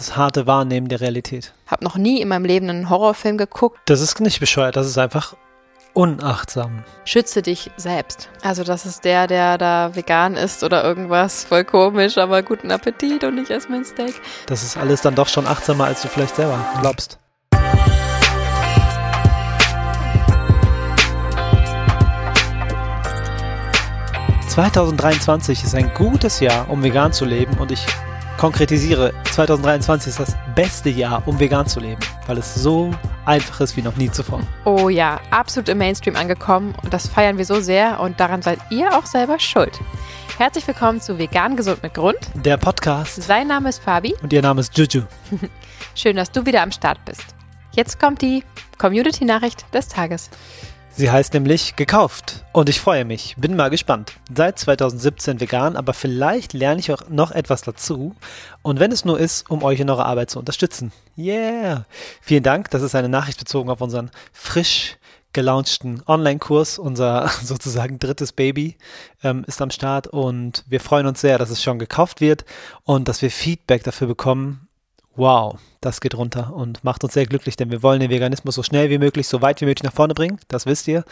das harte Wahrnehmen der Realität. Hab noch nie in meinem Leben einen Horrorfilm geguckt. Das ist nicht bescheuert, das ist einfach unachtsam. Schütze dich selbst. Also das ist der, der da vegan ist oder irgendwas. Voll komisch, aber guten Appetit und ich esse mein Steak. Das ist alles dann doch schon achtsamer, als du vielleicht selber glaubst. ...2023 ist ein gutes Jahr, um vegan zu leben und ich konkretisiere, 2023 ist das beste Jahr, um vegan zu leben, weil es so einfach ist wie noch nie zuvor. Oh ja, absolut im Mainstream angekommen und das feiern wir so sehr und daran seid ihr auch selber schuld. Herzlich willkommen zu Vegan Gesund mit Grund. Der Podcast. Sein Name ist Fabi. Und ihr Name ist Juju. Schön, dass du wieder am Start bist. Jetzt kommt die Community-Nachricht des Tages. Sie heißt nämlich gekauft. Und ich freue mich, bin mal gespannt. Seit 2017 vegan, aber vielleicht lerne ich auch noch etwas dazu. Und wenn es nur ist, um euch in eurer Arbeit zu unterstützen. Yeah! Vielen Dank, das ist eine Nachricht bezogen auf unseren frisch gelaunchten Online-Kurs, unser sozusagen drittes Baby, ähm, ist am Start. Und wir freuen uns sehr, dass es schon gekauft wird und dass wir Feedback dafür bekommen, wow, das geht runter und macht uns sehr glücklich, denn wir wollen den Veganismus so schnell wie möglich, so weit wie möglich nach vorne bringen, das wisst ihr.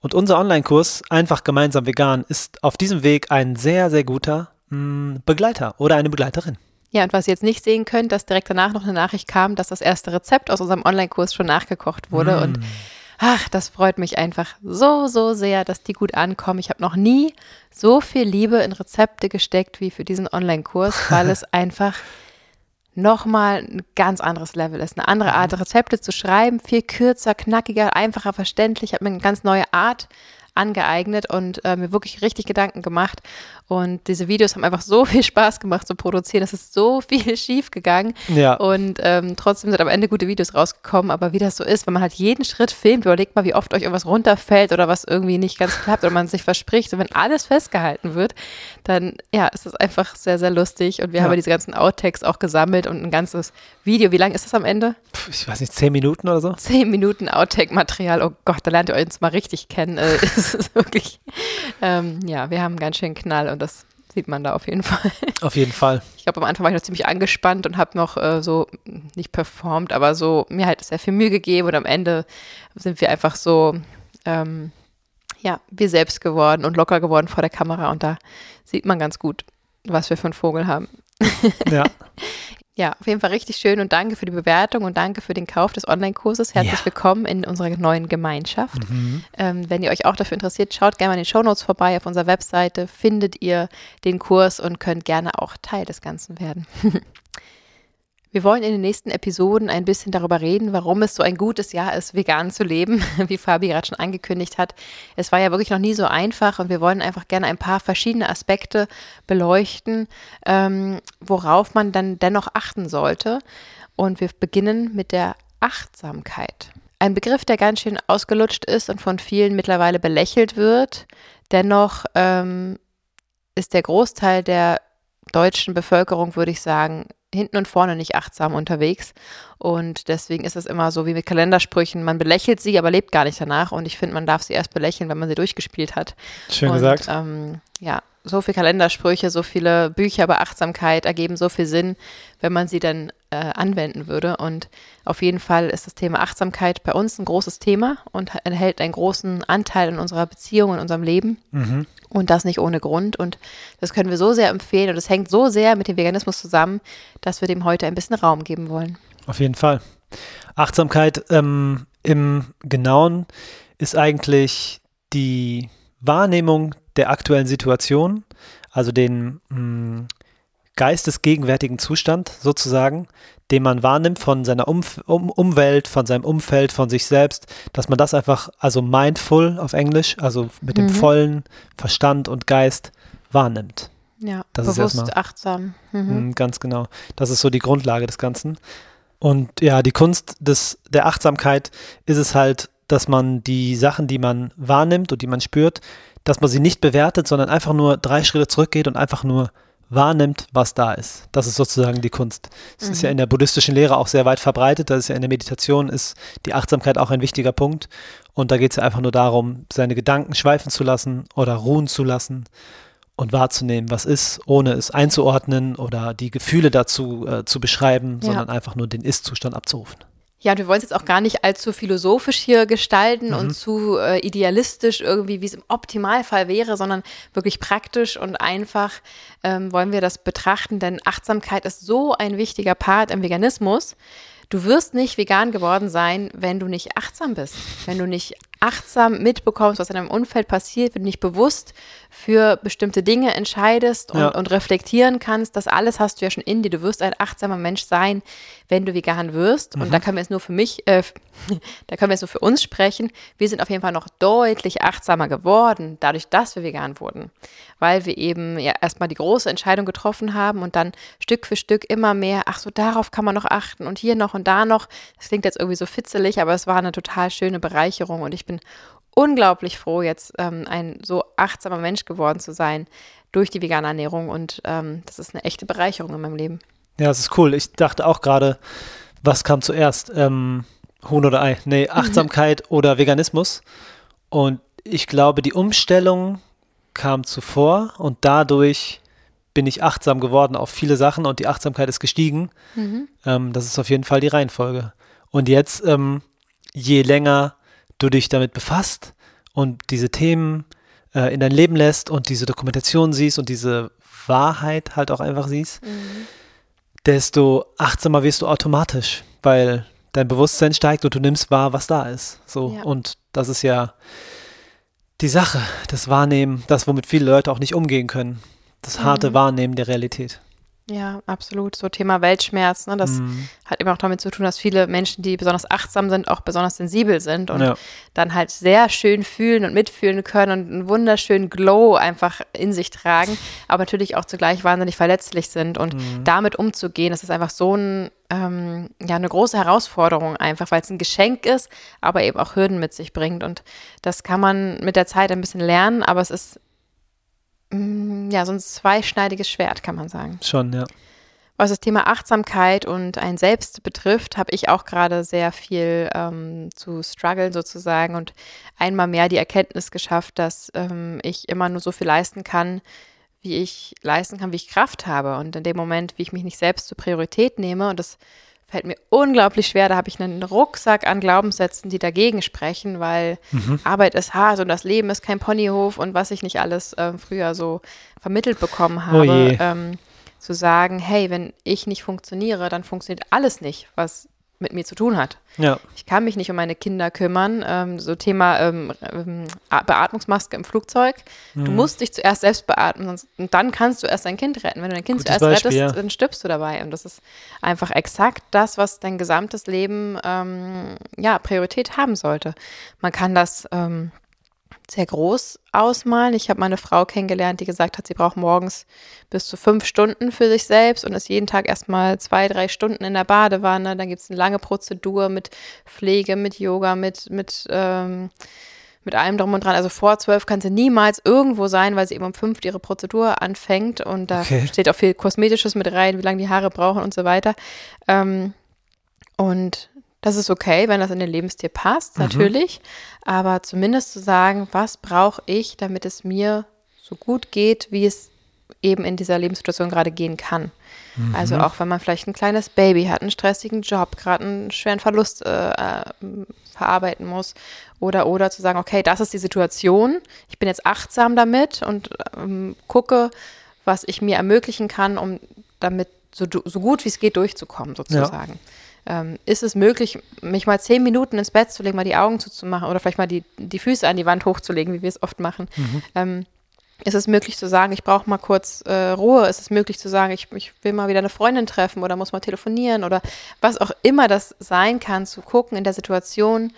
Und unser Online-Kurs, einfach gemeinsam vegan, ist auf diesem Weg ein sehr, sehr guter mh, mm, Begleiter oder eine Begleiterin. Ja, und was ihr jetzt nicht sehen könnt, dass direkt danach noch eine Nachricht kam, dass das erste Rezept aus unserem Online-Kurs schon nachgekocht wurde mm. und ach, das freut mich einfach so, so sehr, dass die gut ankommen. Ich habe noch nie so viel Liebe in Rezepte gesteckt wie für diesen Online-Kurs, weil es einfach nochmal ein ganz anderes Level ist. Eine andere Art, mhm. Rezepte zu schreiben, viel kürzer, knackiger, einfacher, verständlich, hat mir eine ganz neue Art angeeignet und äh, mir wirklich richtig Gedanken gemacht. Und diese Videos haben einfach so viel Spaß gemacht zu produzieren. Es ist so viel schief gegangen. Ja. Und ähm, trotzdem sind am Ende gute Videos rausgekommen. Aber wie das so ist, wenn man halt jeden Schritt filmt, überlegt mal, wie oft euch irgendwas runterfällt oder was irgendwie nicht ganz klappt oder man sich verspricht. Und wenn alles festgehalten wird, dann ja, ist es einfach sehr, sehr lustig. Und wir ja. haben ja diese ganzen Outtakes auch gesammelt und ein ganzes Video. Wie lang ist das am Ende? Ich weiß nicht, zehn Minuten oder so? Zehn Minuten Outtake-Material. Oh Gott, da lernt ihr uns mal richtig kennen. Es ist wirklich, ähm, ja, wir haben ganz schön Knall und das sieht man da auf jeden Fall. Auf jeden Fall. Ich glaube, am Anfang war ich noch ziemlich angespannt und habe noch äh, so, nicht performt, aber so mir halt sehr viel Mühe gegeben und am Ende sind wir einfach so, ähm, ja, wir selbst geworden und locker geworden vor der Kamera und da sieht man ganz gut, was wir für einen Vogel haben. Ja. Ja, auf jeden Fall richtig schön und danke für die Bewertung und danke für den Kauf des Online-Kurses. Herzlich ja. willkommen in unserer neuen Gemeinschaft. Mhm. Ähm, wenn ihr euch auch dafür interessiert, schaut gerne mal in den Shownotes vorbei. Auf unserer Webseite findet ihr den Kurs und könnt gerne auch Teil des Ganzen werden. Wir wollen in den nächsten Episoden ein bisschen darüber reden, warum es so ein gutes Jahr ist, vegan zu leben, wie Fabi gerade schon angekündigt hat. Es war ja wirklich noch nie so einfach und wir wollen einfach gerne ein paar verschiedene Aspekte beleuchten, ähm, worauf man dann dennoch achten sollte. Und wir beginnen mit der Achtsamkeit. Ein Begriff, der ganz schön ausgelutscht ist und von vielen mittlerweile belächelt wird. Dennoch ähm, ist der Großteil der deutschen Bevölkerung, würde ich sagen, hinten und vorne nicht achtsam unterwegs. Und deswegen ist es immer so wie mit Kalendersprüchen. Man belächelt sie, aber lebt gar nicht danach. Und ich finde, man darf sie erst belächeln, wenn man sie durchgespielt hat. Schön und, gesagt. Ähm, ja, so viele Kalendersprüche, so viele Bücher über Achtsamkeit ergeben so viel Sinn, wenn man sie dann äh, anwenden würde. Und auf jeden Fall ist das Thema Achtsamkeit bei uns ein großes Thema und enthält einen großen Anteil in unserer Beziehung, in unserem Leben. Mhm. Und das nicht ohne Grund. Und das können wir so sehr empfehlen. Und es hängt so sehr mit dem Veganismus zusammen, dass wir dem heute ein bisschen Raum geben wollen. Auf jeden Fall. Achtsamkeit ähm, im Genauen ist eigentlich die Wahrnehmung der aktuellen Situation, also den mh, hm, geistesgegenwärtigen Zustand sozusagen, den man wahrnimmt von seiner Umf um Umwelt, von seinem Umfeld, von sich selbst, dass man das einfach, also mindful auf Englisch, also mit dem mhm. vollen Verstand und Geist wahrnimmt. Ja, das bewusst ist erstmal, achtsam. Mhm. Hm, ganz genau. Das ist so die Grundlage des Ganzen. Und ja, die Kunst des, der Achtsamkeit ist es halt, dass man die Sachen, die man wahrnimmt und die man spürt, dass man sie nicht bewertet, sondern einfach nur drei Schritte zurückgeht und einfach nur wahrnimmt, was da ist. Das ist sozusagen die Kunst. Es mhm. ist ja mhm. in der buddhistischen Lehre auch sehr weit verbreitet. Das ist ja in der Meditation ist die Achtsamkeit auch ein wichtiger Punkt. Und da geht es ja einfach nur darum, seine Gedanken schweifen zu lassen oder ruhen zu lassen und wahrzunehmen, was ist, ohne es einzuordnen oder die Gefühle dazu äh, zu beschreiben, ja. sondern einfach nur den Ist-Zustand abzurufen. Ja, wir wollen es jetzt auch gar nicht allzu philosophisch hier gestalten mhm. und zu äh, idealistisch irgendwie, wie es im Optimalfall wäre, sondern wirklich praktisch und einfach ähm, wollen wir das betrachten, denn Achtsamkeit ist so ein wichtiger Part im Veganismus. Du wirst nicht vegan geworden sein, wenn du nicht achtsam bist, wenn du nicht achtsam mitbekommst, was in deinem Umfeld passiert, wenn du nicht bewusst für bestimmte Dinge entscheidest und, ja. und, reflektieren kannst, das alles hast du ja schon in dir. Du wirst ein achtsamer Mensch sein, wenn du vegan wirst. Mhm. Und da können wir jetzt nur für mich, äh, da können wir jetzt nur für uns sprechen. Wir sind auf jeden Fall noch deutlich achtsamer geworden, dadurch, dass wir vegan wurden. Weil wir eben ja erstmal die große Entscheidung getroffen haben und dann Stück für Stück immer mehr, ach so, darauf kann man noch achten und hier noch und da noch. Das klingt jetzt irgendwie so fitzelig, aber es war eine total schöne Bereicherung und ich bin unglaublich froh, jetzt ähm, ein so achtsamer Mensch geworden zu sein durch die vegane Ernährung und ähm, das ist eine echte Bereicherung in meinem Leben. Ja, das ist cool. Ich dachte auch gerade, was kam zuerst? Ähm, Huhn oder Ei? Nee, Achtsamkeit oder Veganismus. Und ich glaube, die Umstellung kam zuvor und dadurch bin ich achtsam geworden auf viele Sachen und die Achtsamkeit ist gestiegen. Mhm. Ähm, das ist auf jeden Fall die Reihenfolge. Und jetzt, ähm, je länger du dich damit befasst und diese Themen äh, in dein Leben lässt und diese Dokumentation siehst und diese Wahrheit halt auch einfach siehst, mhm. desto achtsamer wirst du automatisch, weil dein Bewusstsein steigt und du nimmst wahr, was da ist. So ja. und das ist ja die Sache, das Wahrnehmen, das womit viele Leute auch nicht umgehen können, das harte mhm. Wahrnehmen der Realität. Ja, absolut. So Thema Weltschmerz, ne? das mhm. hat eben auch damit zu tun, dass viele Menschen, die besonders achtsam sind, auch besonders sensibel sind und ja. dann halt sehr schön fühlen und mitfühlen können und einen wunderschönen Glow einfach in sich tragen, aber natürlich auch zugleich wahnsinnig verletzlich sind und mhm. damit umzugehen, das ist einfach so ein, ähm, ja, eine große Herausforderung einfach, weil es ein Geschenk ist, aber eben auch Hürden mit sich bringt und das kann man mit der Zeit ein bisschen lernen, aber es ist ja, so ein zweischneidiges Schwert, kann man sagen. Schon, ja. Was das Thema Achtsamkeit und ein Selbst betrifft, habe ich auch gerade sehr viel ähm, zu strugglen sozusagen und einmal mehr die Erkenntnis geschafft, dass ähm, ich immer nur so viel leisten kann, wie ich leisten kann, wie ich Kraft habe. Und in dem Moment, wie ich mich nicht selbst zur Priorität nehme, und das fällt mir unglaublich schwer. Da habe ich einen Rucksack an Glaubenssätzen, die dagegen sprechen, weil mhm. Arbeit ist hart und das Leben ist kein Ponyhof und was ich nicht alles äh, früher so vermittelt bekommen oh habe. Oh ähm, zu sagen, hey, wenn ich nicht funktioniere, dann funktioniert alles nicht, was mit mir zu tun hat. Ja. Ich kann mich nicht um meine Kinder kümmern. Ähm, so Thema ähm, ähm Beatmungsmaske im Flugzeug. Mhm. Du musst dich zuerst selbst beatmen und dann kannst du erst dein Kind retten. Wenn du dein Kind Gutes zuerst Beispiel, rettest, ja. dann stirbst du dabei. Und das ist einfach exakt das, was dein gesamtes Leben ähm, ja, Priorität haben sollte. Man kann das ähm, sehr groß ausmalen. Ich habe meine Frau kennengelernt, die gesagt hat, sie braucht morgens bis zu fünf Stunden für sich selbst und ist jeden Tag erstmal zwei, drei Stunden in der Badewanne. Dann gibt es eine lange Prozedur mit Pflege, mit Yoga, mit, mit, ähm, mit allem drum und dran. Also vor zwölf kann sie niemals irgendwo sein, weil sie eben um fünf ihre Prozedur anfängt und da okay. steht auch viel Kosmetisches mit rein, wie lange die Haare brauchen und so weiter. Ähm, und das ist okay, wenn das in den Lebensstil passt, mhm. natürlich. Aber zumindest zu sagen, was brauche ich, damit es mir so gut geht, wie es eben in dieser Lebenssituation gerade gehen kann. Mhm. Also auch wenn man vielleicht ein kleines Baby hat, einen stressigen Job, gerade einen schweren Verlust äh, äh, verarbeiten muss. Oder, oder zu sagen, okay, das ist die Situation. Ich bin jetzt achtsam damit und ähm, gucke, was ich mir ermöglichen kann, um damit so, so gut wie es geht durchzukommen, sozusagen. Ja ähm, ist es möglich, mich mal zehn Minuten ins Bett zu legen, mal die Augen zuzumachen oder vielleicht mal die, die Füße an die Wand hochzulegen, wie wir es oft machen. Mhm. Ähm, ist es möglich zu sagen, ich brauche mal kurz äh, Ruhe? Ist es möglich zu sagen, ich, ich, will mal wieder eine Freundin treffen oder muss mal telefonieren oder was auch immer das sein kann, zu gucken in der Situation,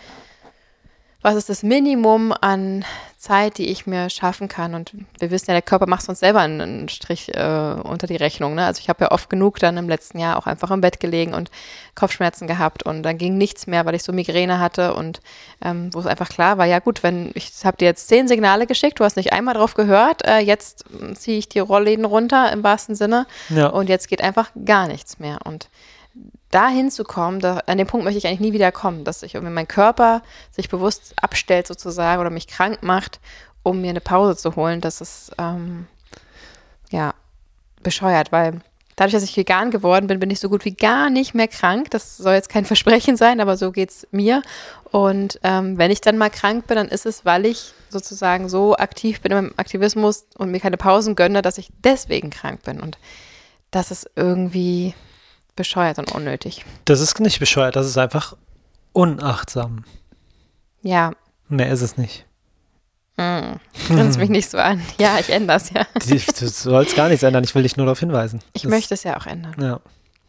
was ist das Minimum an Zeit, die ich mir schaffen kann. Und wir wissen ja, der Körper macht uns selber einen Strich äh, unter die Rechnung. Ne? Also ich habe ja oft genug dann im letzten Jahr auch einfach im Bett gelegen und Kopfschmerzen gehabt und dann ging nichts mehr, weil ich so Migräne hatte und ähm, wo es einfach klar war, ja gut, wenn ich habe dir jetzt zehn Signale geschickt, du hast nicht einmal drauf gehört, äh, jetzt ziehe ich die Rollläden runter im wahrsten Sinne ja. und jetzt geht einfach gar nichts mehr. Und dahin zu kommen, da, an den Punkt möchte ich eigentlich nie wieder kommen, dass ich irgendwie mein Körper sich bewusst abstellt sozusagen oder mich krank macht, um mir eine Pause zu holen. Das ist ähm, ja, bescheuert, weil dadurch, dass ich vegan geworden bin, bin ich so gut wie gar nicht mehr krank. Das soll jetzt kein Versprechen sein, aber so geht es mir. Und ähm, wenn ich dann mal krank bin, dann ist es, weil ich sozusagen so aktiv bin im Aktivismus und mir keine Pausen gönne, dass ich deswegen krank bin. Und das ist irgendwie bescheuert und unnötig. Das ist nicht bescheuert, das ist einfach unachtsam. Ja. Mehr ist es nicht. Hm. Grinst mich nicht so an. Ja, ich ändere es ja. Du sollst gar nichts ändern, ich will dich nur darauf hinweisen. Ich das, möchte es ja auch ändern. Ja.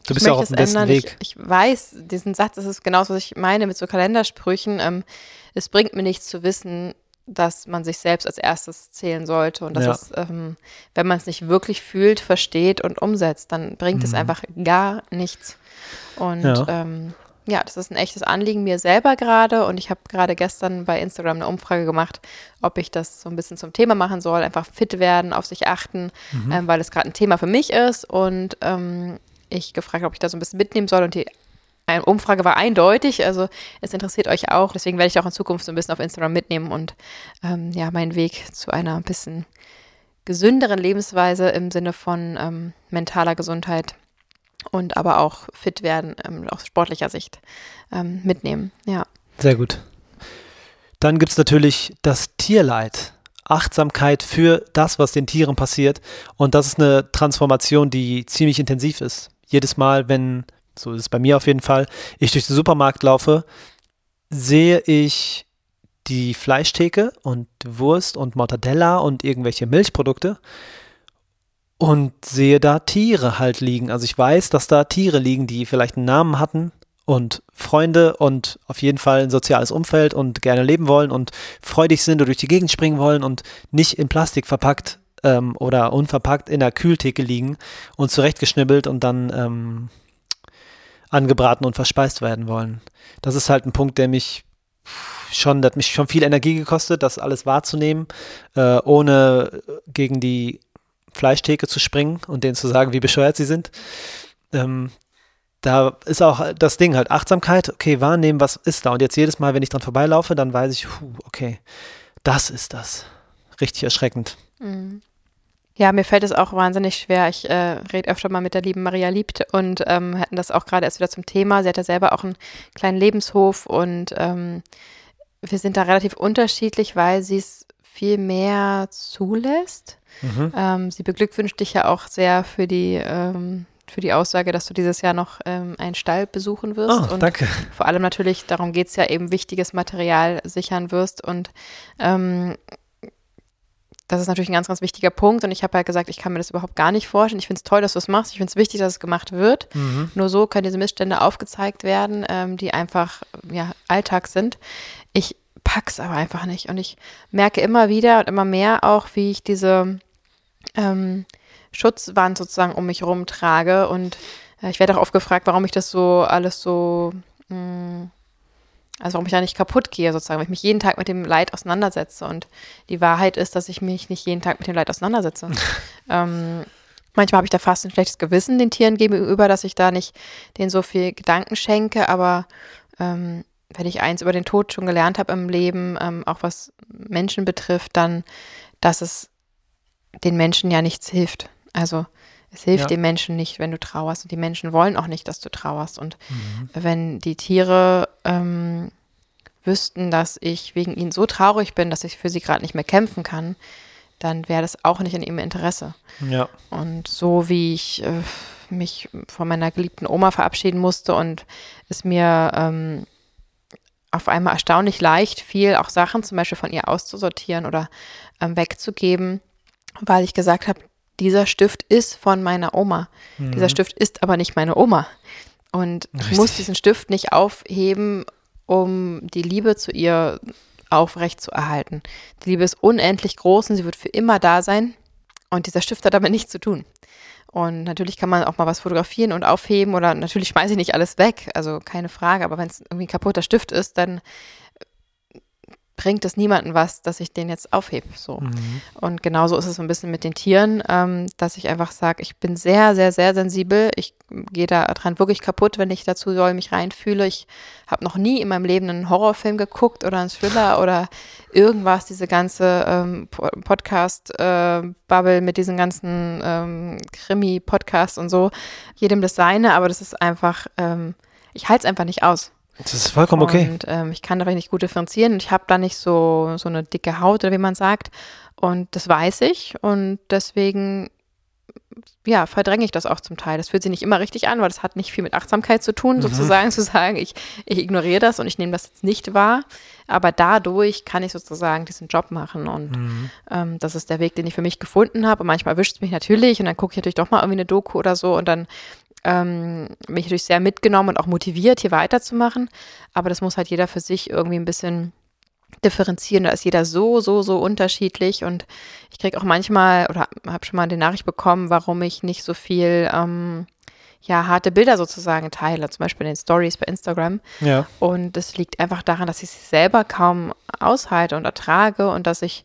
Du bist ja auch auf dem besten ändern. Weg. Ich, ich, weiß, diesen Satz, das ist genau was ich meine mit so Kalendersprüchen. Ähm, es bringt mir nichts zu wissen, dass man sich selbst als erstes zählen sollte und dass ja. es, ähm, wenn man es nicht wirklich fühlt, versteht und umsetzt, dann bringt mhm. es einfach gar nichts. Und ja. Ähm, ja, das ist ein echtes Anliegen mir selber gerade und ich habe gerade gestern bei Instagram eine Umfrage gemacht, ob ich das so ein bisschen zum Thema machen soll, einfach fit werden, auf sich achten, mhm. ähm, weil es gerade ein Thema für mich ist und ähm, ich gefragt, ob ich da so ein bisschen mitnehmen soll und die Umfrage war eindeutig, also es interessiert euch auch, deswegen werde ich auch in Zukunft so ein bisschen auf Instagram mitnehmen und ähm, ja, meinen Weg zu einer ein bisschen gesünderen Lebensweise im Sinne von ähm, mentaler Gesundheit und aber auch fit werden ähm, aus sportlicher Sicht ähm, mitnehmen. Ja. Sehr gut. Dann gibt es natürlich das Tierleid. Achtsamkeit für das, was den Tieren passiert. Und das ist eine Transformation, die ziemlich intensiv ist. Jedes Mal, wenn, so ist es bei mir auf jeden Fall, ich durch den Supermarkt laufe, sehe ich die Fleischtheke und Wurst und Mortadella und irgendwelche Milchprodukte und sehe da Tiere halt liegen. Also ich weiß, dass da Tiere liegen, die vielleicht einen Namen hatten und Freunde und auf jeden Fall ein soziales Umfeld und gerne leben wollen und freudig sind oder durch die Gegend springen wollen und nicht in Plastik verpackt ähm, oder unverpackt in der Kühltheke liegen und zurechtgeschnibbelt und dann ähm, angebraten und verspeist werden wollen. Das ist halt ein Punkt, der mich schon, der hat mich schon viel Energie gekostet, das alles wahrzunehmen, äh, ohne gegen die Fleischtheke zu springen und denen zu sagen, wie bescheuert sie sind. Ähm, da ist auch das Ding halt Achtsamkeit, okay, wahrnehmen, was ist da. Und jetzt jedes Mal, wenn ich dran vorbeilaufe, dann weiß ich, puh, okay, das ist das. Richtig erschreckend. Mhm. Ja, mir fällt es auch wahnsinnig schwer. Ich äh, rede öfter mal mit der lieben Maria Liebt und ähm, hatten das auch gerade erst wieder zum Thema. Sie hat ja selber auch einen kleinen Lebenshof und ähm, wir sind da relativ unterschiedlich, weil sie es viel mehr zulässt. Mhm. Ähm, sie beglückwünscht dich ja auch sehr für die, ähm, für die Aussage, dass du dieses Jahr noch ähm, einen Stall besuchen wirst. Oh, und danke. Vor allem natürlich, darum geht es ja eben, wichtiges Material sichern wirst. Und ähm, das ist natürlich ein ganz, ganz wichtiger Punkt. Und ich habe ja gesagt, ich kann mir das überhaupt gar nicht vorstellen. Ich finde es toll, dass du es machst. Ich finde es wichtig, dass es gemacht wird. Mhm. Nur so können diese Missstände aufgezeigt werden, ähm, die einfach ja, Alltag sind. Ich pack's aber einfach nicht. Und ich merke immer wieder und immer mehr auch, wie ich diese ähm, Schutzwand sozusagen um mich herum trage. Und äh, ich werde auch oft gefragt, warum ich das so alles so, mh, mm, also warum ich da nicht kaputt gehe sozusagen, weil ich mich jeden Tag mit dem Leid auseinandersetze. Und die Wahrheit ist, dass ich mich nicht jeden Tag mit dem Leid auseinandersetze. ähm, manchmal habe ich da fast ein schlechtes Gewissen den Tieren gegenüber, dass ich da nicht denen so viel Gedanken schenke, aber ähm, wenn ich eins über den Tod schon gelernt habe im Leben, ähm, auch was Menschen betrifft, dann, dass es den Menschen ja nichts hilft. Also es hilft ja. den Menschen nicht, wenn du trauerst und die Menschen wollen auch nicht, dass du trauerst. Und mhm. wenn die Tiere ähm, wüssten, dass ich wegen ihnen so traurig bin, dass ich für sie gerade nicht mehr kämpfen kann, dann wäre das auch nicht in ihrem Interesse. Ja. Und so wie ich äh, mich von meiner geliebten Oma verabschieden musste und es mir ähm, auf einmal erstaunlich leicht fiel, auch Sachen zum Beispiel von ihr auszusortieren oder ähm, wegzugeben, weil ich gesagt habe, dieser Stift ist von meiner Oma. Mhm. Dieser Stift ist aber nicht meine Oma. Und Richtig. ich muss diesen Stift nicht aufheben, um die Liebe zu ihr aufrecht zu erhalten. Die Liebe ist unendlich groß und sie wird für immer da sein. Und dieser Stift hat damit nichts zu tun. Und natürlich kann man auch mal was fotografieren und aufheben oder natürlich schmeiße ich nicht alles weg, also keine Frage, aber wenn es irgendwie ein kaputter Stift ist, dann bringt es niemandem was, dass ich den jetzt aufhebe. So. Mhm. Und genauso ist es so ein bisschen mit den Tieren, ähm, dass ich einfach sage, ich bin sehr, sehr, sehr sensibel. Ich gehe da dran wirklich kaputt, wenn ich dazu soll, mich reinfühle. Ich habe noch nie in meinem Leben einen Horrorfilm geguckt oder einen Thriller oder irgendwas, diese ganze ähm, Podcast-Bubble äh, mit diesen ganzen ähm, Krimi-Podcasts und so. Jedem das seine, aber das ist einfach, ähm, ich halte es einfach nicht aus. Das ist vollkommen okay. Und ähm, ich kann da nicht gut differenzieren. Ich habe da nicht so, so eine dicke Haut oder wie man sagt. Und das weiß ich. Und deswegen, ja, verdränge ich das auch zum Teil. Das fühlt sich nicht immer richtig an, weil das hat nicht viel mit Achtsamkeit zu tun, mhm. sozusagen zu sagen, ich, ich ignoriere das und ich nehme das jetzt nicht wahr. Aber dadurch kann ich sozusagen diesen Job machen. Und mhm. ähm, das ist der Weg, den ich für mich gefunden habe. Und manchmal erwischt es mich natürlich. Und dann gucke ich natürlich doch mal irgendwie eine Doku oder so. Und dann ähm, mich natürlich sehr mitgenommen und auch motiviert, hier weiterzumachen. Aber das muss halt jeder für sich irgendwie ein bisschen differenzieren. Da ist jeder so, so, so unterschiedlich. Und ich kriege auch manchmal oder habe schon mal die Nachricht bekommen, warum ich nicht so viel ähm, ja, harte Bilder sozusagen teile, zum Beispiel in den Stories bei Instagram. Ja. Und das liegt einfach daran, dass ich sie selber kaum aushalte und ertrage und dass ich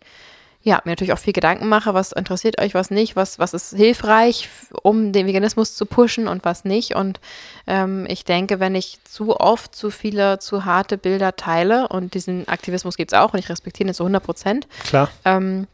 ja, mir natürlich auch viel Gedanken mache, was interessiert euch, was nicht, was, was ist hilfreich, um den Veganismus zu pushen und was nicht. Und ähm, ich denke, wenn ich zu oft zu viele, zu harte Bilder teile, und diesen Aktivismus gibt es auch und ich respektiere ihn zu 100 Prozent. Ähm,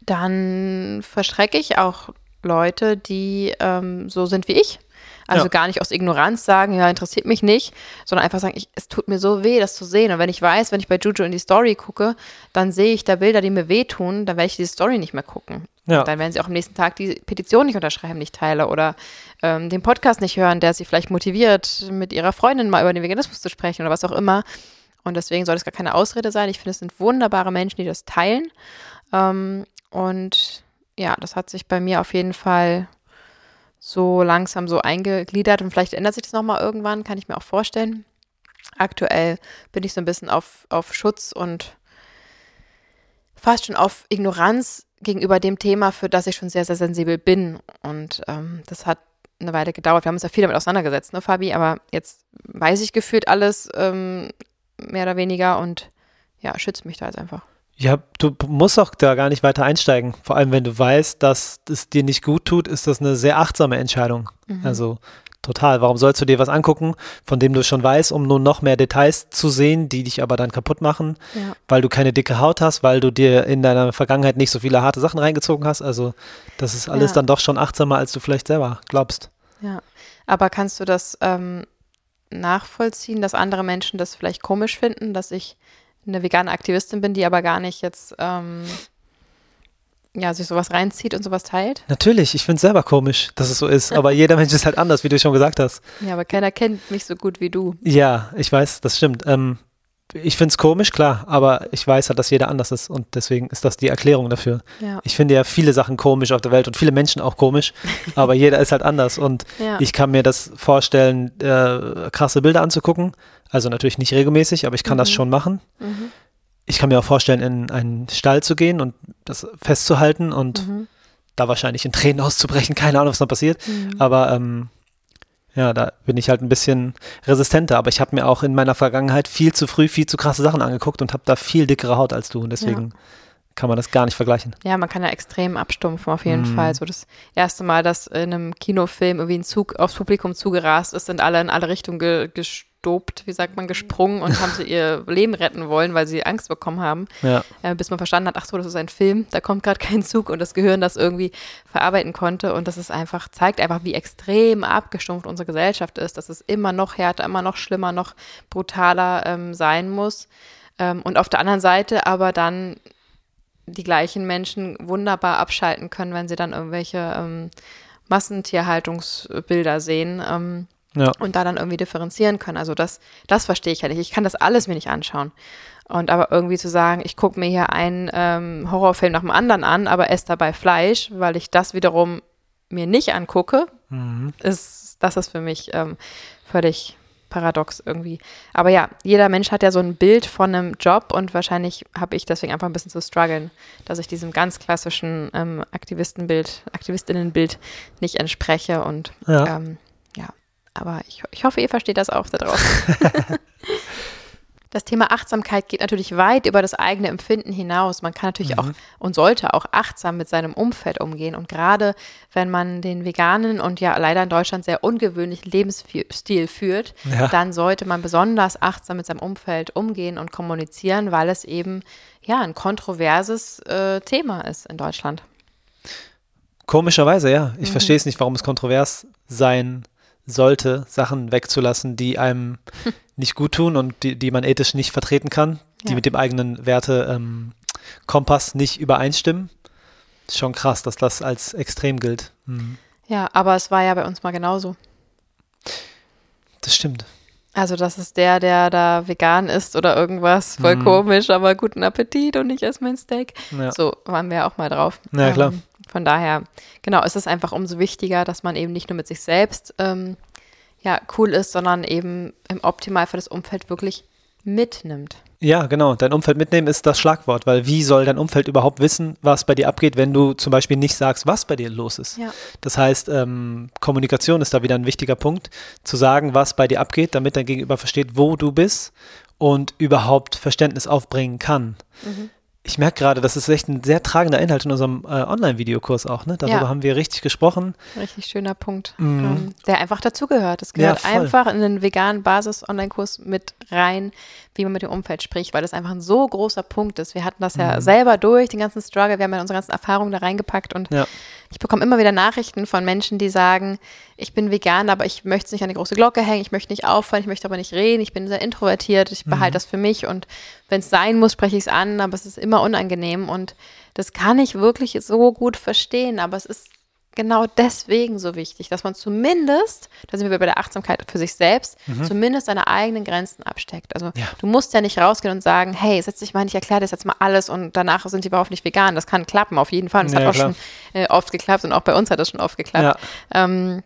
dann verschrecke ich auch Leute, die ähm, so sind wie ich also ja. gar nicht aus Ignoranz sagen, ja, interessiert mich nicht, sondern einfach sagen, ich, es tut mir so weh, das zu sehen. Und wenn ich weiß, wenn ich bei Juju in die Story gucke, dann sehe ich da Bilder, die mir wehtun, dann werde ich diese Story nicht mehr gucken. Ja. dann werden sie auch am nächsten Tag die Petition nicht unterschreiben, nicht teile oder ähm, den Podcast nicht hören, der sie vielleicht motiviert, mit ihrer Freundin mal über den Veganismus zu sprechen oder was auch immer. Und deswegen soll es gar keine Ausrede sein. Ich finde, es sind wunderbare Menschen, die das teilen. Ähm, und ja, das hat sich bei mir auf jeden Fall so langsam so eingegliedert und vielleicht ändert sich das nochmal irgendwann, kann ich mir auch vorstellen. Aktuell bin ich so ein bisschen auf, auf Schutz und fast schon auf Ignoranz gegenüber dem Thema, für das ich schon sehr, sehr sensibel bin. Und ähm, das hat eine Weile gedauert. Wir haben uns ja viel damit auseinandergesetzt, ne, Fabi? Aber jetzt weiß ich gefühlt alles ähm, mehr oder weniger und ja, schützt mich da jetzt einfach. Ja, du musst auch da gar nicht weiter einsteigen. Vor allem, wenn du weißt, dass es dir nicht gut tut, ist das eine sehr achtsame Entscheidung. Mhm. Also total. Warum sollst du dir was angucken, von dem du schon weißt, um nur noch mehr Details zu sehen, die dich aber dann kaputt machen, ja. weil du keine dicke Haut hast, weil du dir in deiner Vergangenheit nicht so viele harte Sachen reingezogen hast. Also das ist alles ja. dann doch schon achtsamer, als du vielleicht selber glaubst. Ja, aber kannst du das ähm, nachvollziehen, dass andere Menschen das vielleicht komisch finden, dass ich eine vegane Aktivistin bin, die aber gar nicht jetzt ähm, ja, sich sowas reinzieht und sowas teilt? Natürlich, ich finde es selber komisch, dass es so ist, aber jeder Mensch ist halt anders, wie du schon gesagt hast. Ja, aber keiner kennt mich so gut wie du. Ja, ich weiß, das stimmt. Ähm, ich finde es komisch, klar, aber ich weiß halt, dass jeder anders ist und deswegen ist das die Erklärung dafür. Ja. Ich finde ja viele Sachen komisch auf der Welt und viele Menschen auch komisch, aber jeder ist halt anders und ja. ich kann mir das vorstellen, äh, krasse Bilder anzugucken, also natürlich nicht regelmäßig, aber ich kann mhm. das schon machen. Mhm. Ich kann mir auch vorstellen, in einen Stall zu gehen und das festzuhalten und mhm. da wahrscheinlich in Tränen auszubrechen. Keine Ahnung, was da passiert. Mhm. Aber ähm, ja, da bin ich halt ein bisschen resistenter. Aber ich habe mir auch in meiner Vergangenheit viel zu früh viel zu krasse Sachen angeguckt und habe da viel dickere Haut als du. Und deswegen ja. kann man das gar nicht vergleichen. Ja, man kann ja extrem abstumpfen auf jeden mm. Fall. So das erste Mal, dass in einem Kinofilm irgendwie ein Zug aufs Publikum zugerast ist, sind alle in alle Richtungen ge gestobt, wie sagt man, gesprungen und haben sie ihr Leben retten wollen, weil sie Angst bekommen haben. Ja. Äh, bis man verstanden hat, ach so, das ist ein Film, da kommt gerade kein Zug und das Gehirn das irgendwie verarbeiten konnte. Und das ist einfach, zeigt einfach, wie extrem abgestumpft unsere Gesellschaft ist, dass es immer noch härter, immer noch schlimmer, noch brutaler ähm, sein muss. Ähm, und auf der anderen Seite aber dann die gleichen Menschen wunderbar abschalten können, wenn sie dann irgendwelche ähm, Massentierhaltungsbilder sehen. Ähm, ja. Und da dann irgendwie differenzieren können. Also das, das verstehe ich ja nicht. Ich kann das alles mir nicht anschauen. Und aber irgendwie zu sagen, ich gucke mir hier einen ähm, Horrorfilm nach dem anderen an, aber esse dabei Fleisch, weil ich das wiederum mir nicht angucke, mhm. ist, das ist für mich ähm, völlig paradox irgendwie. Aber ja, jeder Mensch hat ja so ein Bild von einem Job und wahrscheinlich habe ich deswegen einfach ein bisschen zu strugglen, dass ich diesem ganz klassischen ähm, Aktivistenbild, Aktivistinnenbild nicht entspreche und ja. Ähm, aber ich, ich hoffe, ihr versteht das auch da draußen. das Thema Achtsamkeit geht natürlich weit über das eigene Empfinden hinaus. Man kann natürlich mhm. auch und sollte auch achtsam mit seinem Umfeld umgehen. Und gerade wenn man den veganen und ja leider in Deutschland sehr ungewöhnlichen Lebensstil führt, ja. dann sollte man besonders achtsam mit seinem Umfeld umgehen und kommunizieren, weil es eben ja ein kontroverses äh, Thema ist in Deutschland. Komischerweise, ja. Ich mhm. verstehe es nicht, warum es kontrovers sein sollte, Sachen wegzulassen, die einem nicht gut tun und die, die man ethisch nicht vertreten kann, die ja. mit dem eigenen Werte-Kompass ähm, nicht übereinstimmen. Ist schon krass, dass das als extrem gilt. Mhm. Ja, aber es war ja bei uns mal genauso. Das stimmt. Also das ist der, der da vegan ist oder irgendwas, voll mhm. komisch, aber guten Appetit und ich esse mein Steak. Ja. So waren wir auch mal drauf. Ja, klar. Ähm, von daher, genau, ist es einfach umso wichtiger, dass man eben nicht nur mit sich selbst ähm, ja, cool ist, sondern eben im Optimalfall das Umfeld wirklich mitnimmt. Ja, genau. Dein Umfeld mitnehmen ist das Schlagwort, weil wie soll dein Umfeld überhaupt wissen, was bei dir abgeht, wenn du zum Beispiel nicht sagst, was bei dir los ist? Ja. Das heißt, ähm, Kommunikation ist da wieder ein wichtiger Punkt, zu sagen, was bei dir abgeht, damit dein Gegenüber versteht, wo du bist und überhaupt Verständnis aufbringen kann. Mhm. Ich merke gerade, das ist echt ein sehr tragender Inhalt in unserem äh, Online-Videokurs auch. Ne? Darüber ja. haben wir richtig gesprochen. Richtig schöner Punkt, mhm. ähm, der einfach dazugehört. Es gehört ja, einfach in den veganen Basis-Online-Kurs mit rein, wie man mit dem Umfeld spricht, weil das einfach ein so großer Punkt ist. Wir hatten das ja mhm. selber durch, den ganzen Struggle. Wir haben ja unsere ganzen Erfahrungen da reingepackt und ja. Ich bekomme immer wieder Nachrichten von Menschen, die sagen, ich bin vegan, aber ich möchte es nicht an die große Glocke hängen, ich möchte nicht auffallen, ich möchte aber nicht reden, ich bin sehr introvertiert, ich behalte mhm. das für mich und wenn es sein muss, spreche ich es an, aber es ist immer unangenehm und das kann ich wirklich so gut verstehen, aber es ist genau deswegen so wichtig, dass man zumindest, da sind wir bei der Achtsamkeit für sich selbst, mhm. zumindest seine eigenen Grenzen absteckt. Also ja. du musst ja nicht rausgehen und sagen, hey, setz dich mal, ich erkläre das jetzt mal alles und danach sind die überhaupt nicht vegan. Das kann klappen, auf jeden Fall. Und das ja, hat auch klar. schon äh, oft geklappt und auch bei uns hat das schon oft geklappt. Ja. Ähm,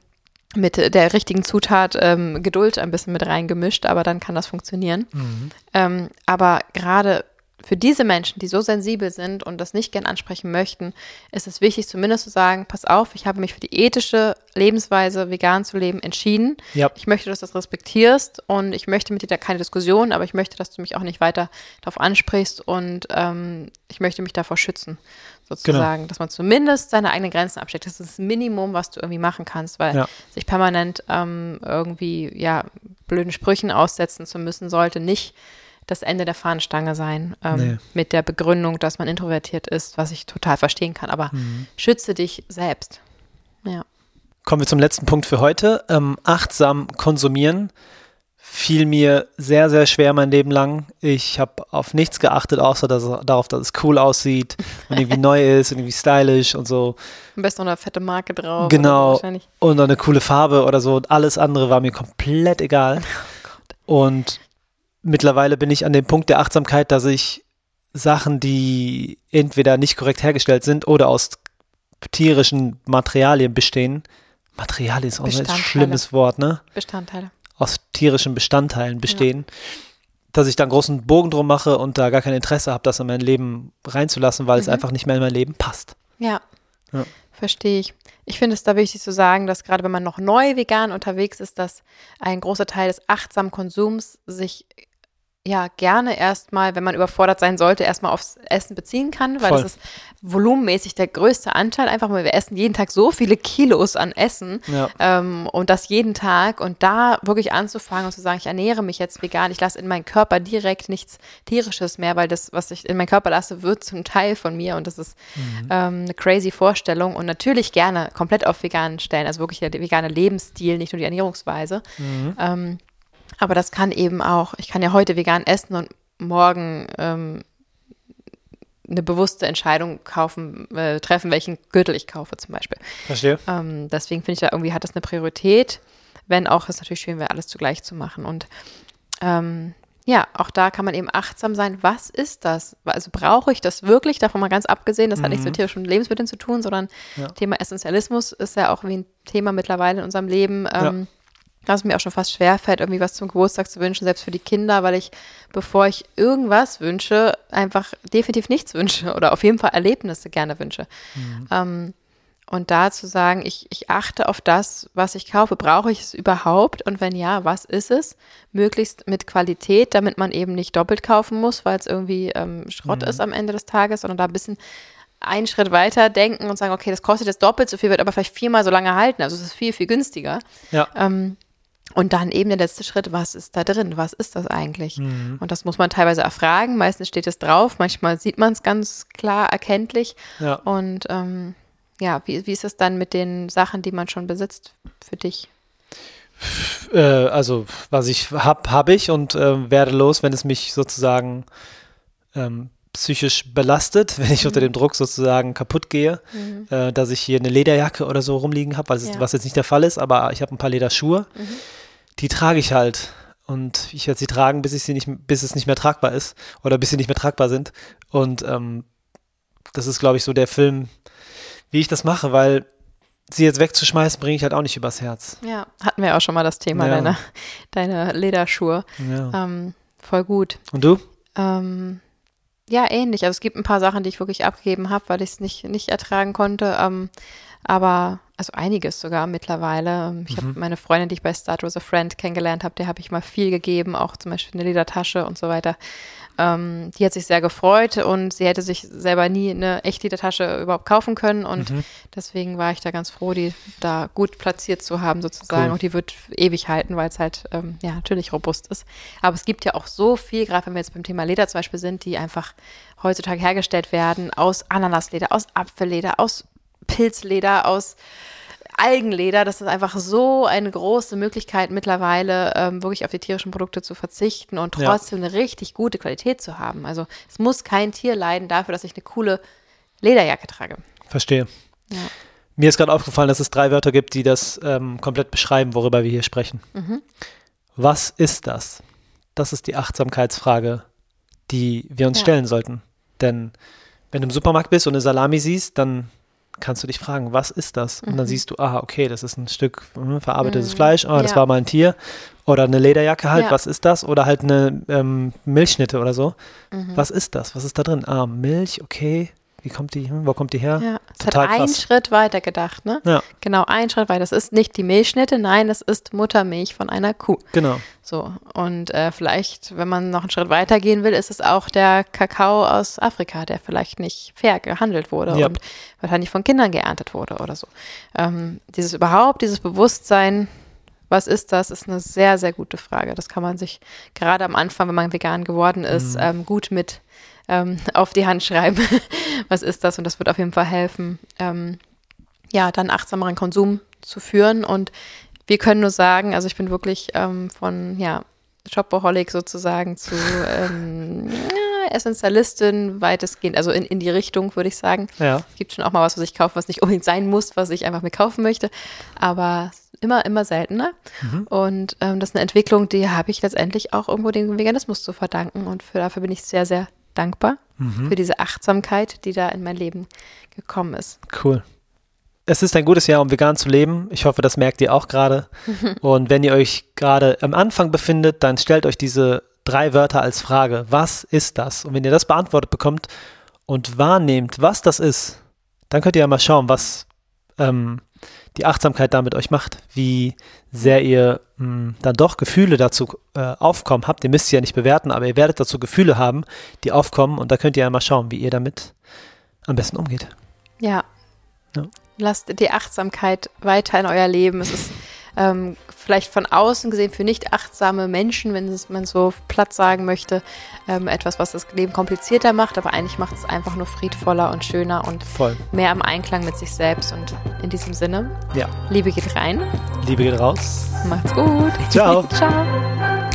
mit der richtigen Zutat ähm, Geduld ein bisschen mit reingemischt, aber dann kann das funktionieren. Mhm. Ähm, aber gerade für diese Menschen, die so sensibel sind und das nicht gern ansprechen möchten, ist es wichtig, zumindest zu sagen, pass auf, ich habe mich für die ethische Lebensweise, vegan zu leben, entschieden. Ja. Ich möchte, dass du das respektierst und ich möchte mit dir da keine Diskussion, aber ich möchte, dass du mich auch nicht weiter darauf ansprichst und ähm, ich möchte mich davor schützen, sozusagen. Genau. Dass man zumindest seine eigenen Grenzen absteckt. Das ist das Minimum, was du irgendwie machen kannst, weil ja. sich permanent ähm, irgendwie, ja, blöden Sprüchen aussetzen zu müssen, sollte nicht das Ende der Fahnenstange sein, ähm, nee. mit der Begründung, dass man introvertiert ist, was ich total verstehen kann. Aber mhm. schütze dich selbst. Ja. Kommen wir zum letzten Punkt für heute. Ähm, achtsam konsumieren fiel mir sehr, sehr schwer mein Leben lang. Ich habe auf nichts geachtet, außer dass, darauf, dass es cool aussieht und irgendwie neu ist und irgendwie stylisch und so. Am besten noch eine fette Marke drauf. Genau. Und eine coole Farbe oder so. Alles andere war mir komplett egal. Oh und mittlerweile bin ich an dem Punkt der Achtsamkeit, dass ich Sachen, die entweder nicht korrekt hergestellt sind oder aus tierischen Materialien bestehen. Materialien ist auch ein schlimmes Wort, ne? Bestandteile. Aus tierischen Bestandteilen bestehen. Ja. Dass ich da einen großen Bogen drum mache und da gar kein Interesse habe, das in mein Leben reinzulassen, weil mhm. es einfach nicht mehr in mein Leben passt. Ja. ja. Verstehe ich. Ich finde es da wichtig zu sagen, dass gerade wenn man noch neu vegan unterwegs ist, dass ein großer Teil des achtsamen Konsums sich ja gerne erstmal, wenn man überfordert sein sollte, erstmal aufs Essen beziehen kann, weil Voll. das ist volumenmäßig der größte Anteil, einfach weil wir essen jeden Tag so viele Kilos an Essen ja. ähm, und das jeden Tag und da wirklich anzufangen und zu sagen, ich ernähre mich jetzt vegan, ich lasse in meinen Körper direkt nichts Tierisches mehr, weil das, was ich in meinen Körper lasse, wird zum Teil von mir und das ist mhm. ähm, eine crazy Vorstellung und natürlich gerne komplett auf vegan stellen, also wirklich der vegane Lebensstil, nicht nur die Ernährungsweise. Mhm. Ähm, aber das kann eben auch, ich kann ja heute vegan essen und morgen ähm, eine bewusste Entscheidung kaufen, äh, treffen, welchen Gürtel ich kaufe zum Beispiel. Verstehe. Ähm, deswegen finde ich da irgendwie hat das eine Priorität, wenn auch es natürlich schön wäre, alles zugleich zu machen. Und ähm, ja, auch da kann man eben achtsam sein. Was ist das? Also brauche ich das wirklich? Davon mal ganz abgesehen, das mhm. hat nichts mit mhm. tierischen Lebensmitteln zu tun, sondern ja. Thema Essentialismus ist ja auch wie ein Thema mittlerweile in unserem Leben. Ähm, ja was mir auch schon fast schwerfällt, irgendwie was zum Geburtstag zu wünschen, selbst für die Kinder, weil ich, bevor ich irgendwas wünsche, einfach definitiv nichts wünsche oder auf jeden Fall Erlebnisse gerne wünsche. Mhm. Ähm, Und da zu sagen, ich, ich achte auf das, was ich kaufe. Brauche ich es überhaupt? Und wenn ja, was ist es? Möglichst mit Qualität, damit man eben nicht doppelt kaufen muss, weil es irgendwie ähm, Schrott mhm. ist am Ende des Tages, sondern da ein bisschen einen Schritt weiter denken und sagen, okay, das kostet jetzt doppelt so viel, wird aber vielleicht viermal so lange halten. Also es ist viel, viel günstiger. Ja. Ähm, und dann eben der letzte Schritt, was ist da drin? Was ist das eigentlich? Mhm. Und das muss man teilweise erfragen. Meistens steht es drauf, manchmal sieht man es ganz klar erkenntlich. Ja. Und ähm, ja, wie, wie ist es dann mit den Sachen, die man schon besitzt für dich? Äh, also, was ich habe, habe ich und äh, werde los, wenn es mich sozusagen ähm, psychisch belastet, wenn ich mhm. unter dem Druck sozusagen kaputt gehe, mhm. äh, dass ich hier eine Lederjacke oder so rumliegen habe, ja. was jetzt nicht der Fall ist, aber ich habe ein paar Lederschuhe, mhm. Die trage ich halt. Und ich werde sie tragen, bis ich sie nicht, bis es nicht mehr tragbar ist oder bis sie nicht mehr tragbar sind. Und ähm, das ist, glaube ich, so der Film, wie ich das mache, weil sie jetzt wegzuschmeißen, bringe ich halt auch nicht übers Herz. Ja, hatten wir auch schon mal das Thema, ja. deine, deine Lederschuhe. Ja. Ähm, voll gut. Und du? Ähm, ja, ähnlich. Also es gibt ein paar Sachen, die ich wirklich abgegeben habe, weil ich es nicht, nicht ertragen konnte. Ähm, aber, also einiges sogar mittlerweile. Ich mhm. habe meine Freundin, die ich bei Start Was a Friend kennengelernt habe, der habe ich mal viel gegeben, auch zum Beispiel eine Ledertasche und so weiter. Ähm, die hat sich sehr gefreut und sie hätte sich selber nie eine echte Tasche überhaupt kaufen können und mhm. deswegen war ich da ganz froh, die da gut platziert zu haben sozusagen cool. und die wird ewig halten, weil es halt ähm, ja natürlich robust ist. Aber es gibt ja auch so viel, gerade wenn wir jetzt beim Thema Leder zum Beispiel sind, die einfach heutzutage hergestellt werden aus Ananasleder, aus Apfelleder, aus Pilzleder, aus Algenleder, das ist einfach so eine große Möglichkeit mittlerweile, ähm, wirklich auf die tierischen Produkte zu verzichten und trotzdem ja. eine richtig gute Qualität zu haben. Also es muss kein Tier leiden dafür, dass ich eine coole Lederjacke trage. Verstehe. Ja. Mir ist gerade aufgefallen, dass es drei Wörter gibt, die das ähm, komplett beschreiben, worüber wir hier sprechen. Mhm. Was ist das? Das ist die Achtsamkeitsfrage, die wir uns ja. stellen sollten. Denn wenn du im Supermarkt bist und eine Salami siehst, dann kannst du dich fragen, was ist das? Und dann mhm. siehst du, aha, okay, das ist ein Stück hm, verarbeitetes mhm. Fleisch, ah, das ja. war mal ein Tier. Oder eine Lederjacke halt, ja. was ist das? Oder halt eine ähm, Milchschnitte oder so. Mhm. Was ist das? Was ist da drin? Ah, Milch, okay. Wie kommt die, hm, wo kommt die her? Ja, es Total hat einen Schritt weiter gedacht, ne? Ja. Genau, einen Schritt weiter. Das ist nicht die Milchschnitte, nein, das ist Muttermilch von einer Kuh. Genau. So, und äh, vielleicht, wenn man noch einen Schritt weiter gehen will, ist es auch der Kakao aus Afrika, der vielleicht nicht fair gehandelt wurde ja. und wahrscheinlich von Kindern geerntet wurde oder so. Ähm, dieses überhaupt, dieses Bewusstsein, was ist das, ist eine sehr, sehr gute Frage. Das kann man sich gerade am Anfang, wenn man vegan geworden ist, mhm. ähm, gut mit ähm, auf die Hand schreiben, was ist das und das wird auf jeden Fall helfen, ähm, ja, dann achtsameren Konsum zu führen und wir können nur sagen, also ich bin wirklich ähm, von, ja, Shopaholic sozusagen zu ähm, ja, Essentialistin weitestgehend, also in, in die Richtung, würde ich sagen. Ja. Es gibt schon auch mal was, was ich kaufe, was nicht unbedingt sein muss, was ich einfach mir kaufen möchte, aber immer, immer seltener. Mhm. Und ähm, das ist eine Entwicklung, die habe ich letztendlich auch irgendwo dem Veganismus zu verdanken und für, dafür bin ich sehr, sehr dankbar mhm. für diese Achtsamkeit, die da in mein Leben gekommen ist. Cool. Es ist ein gutes Jahr, um vegan zu leben. Ich hoffe, das merkt ihr auch gerade. Und wenn ihr euch gerade am Anfang befindet, dann stellt euch diese drei Wörter als Frage. Was ist das? Und wenn ihr das beantwortet bekommt und wahrnehmt, was das ist, dann könnt ihr ja mal schauen, was ähm, die Achtsamkeit damit euch macht, wie sehr ihr mh, hm, dann doch Gefühle dazu äh, aufkommen habt. Ihr müsst sie ja nicht bewerten, aber ihr werdet dazu Gefühle haben, die aufkommen und da könnt ihr ja mal schauen, wie ihr damit am besten umgeht. Ja. ja. Lasst die Achtsamkeit weiter in euer Leben. Es ist ähm, vielleicht von außen gesehen für nicht achtsame Menschen, wenn man so platt sagen möchte, ähm, etwas, was das Leben komplizierter macht, aber eigentlich macht es einfach nur friedvoller und schöner und Voll. mehr im Einklang mit sich selbst. Und in diesem Sinne, ja. Liebe geht rein. Liebe geht raus. Macht's gut. Ciao. Ciao.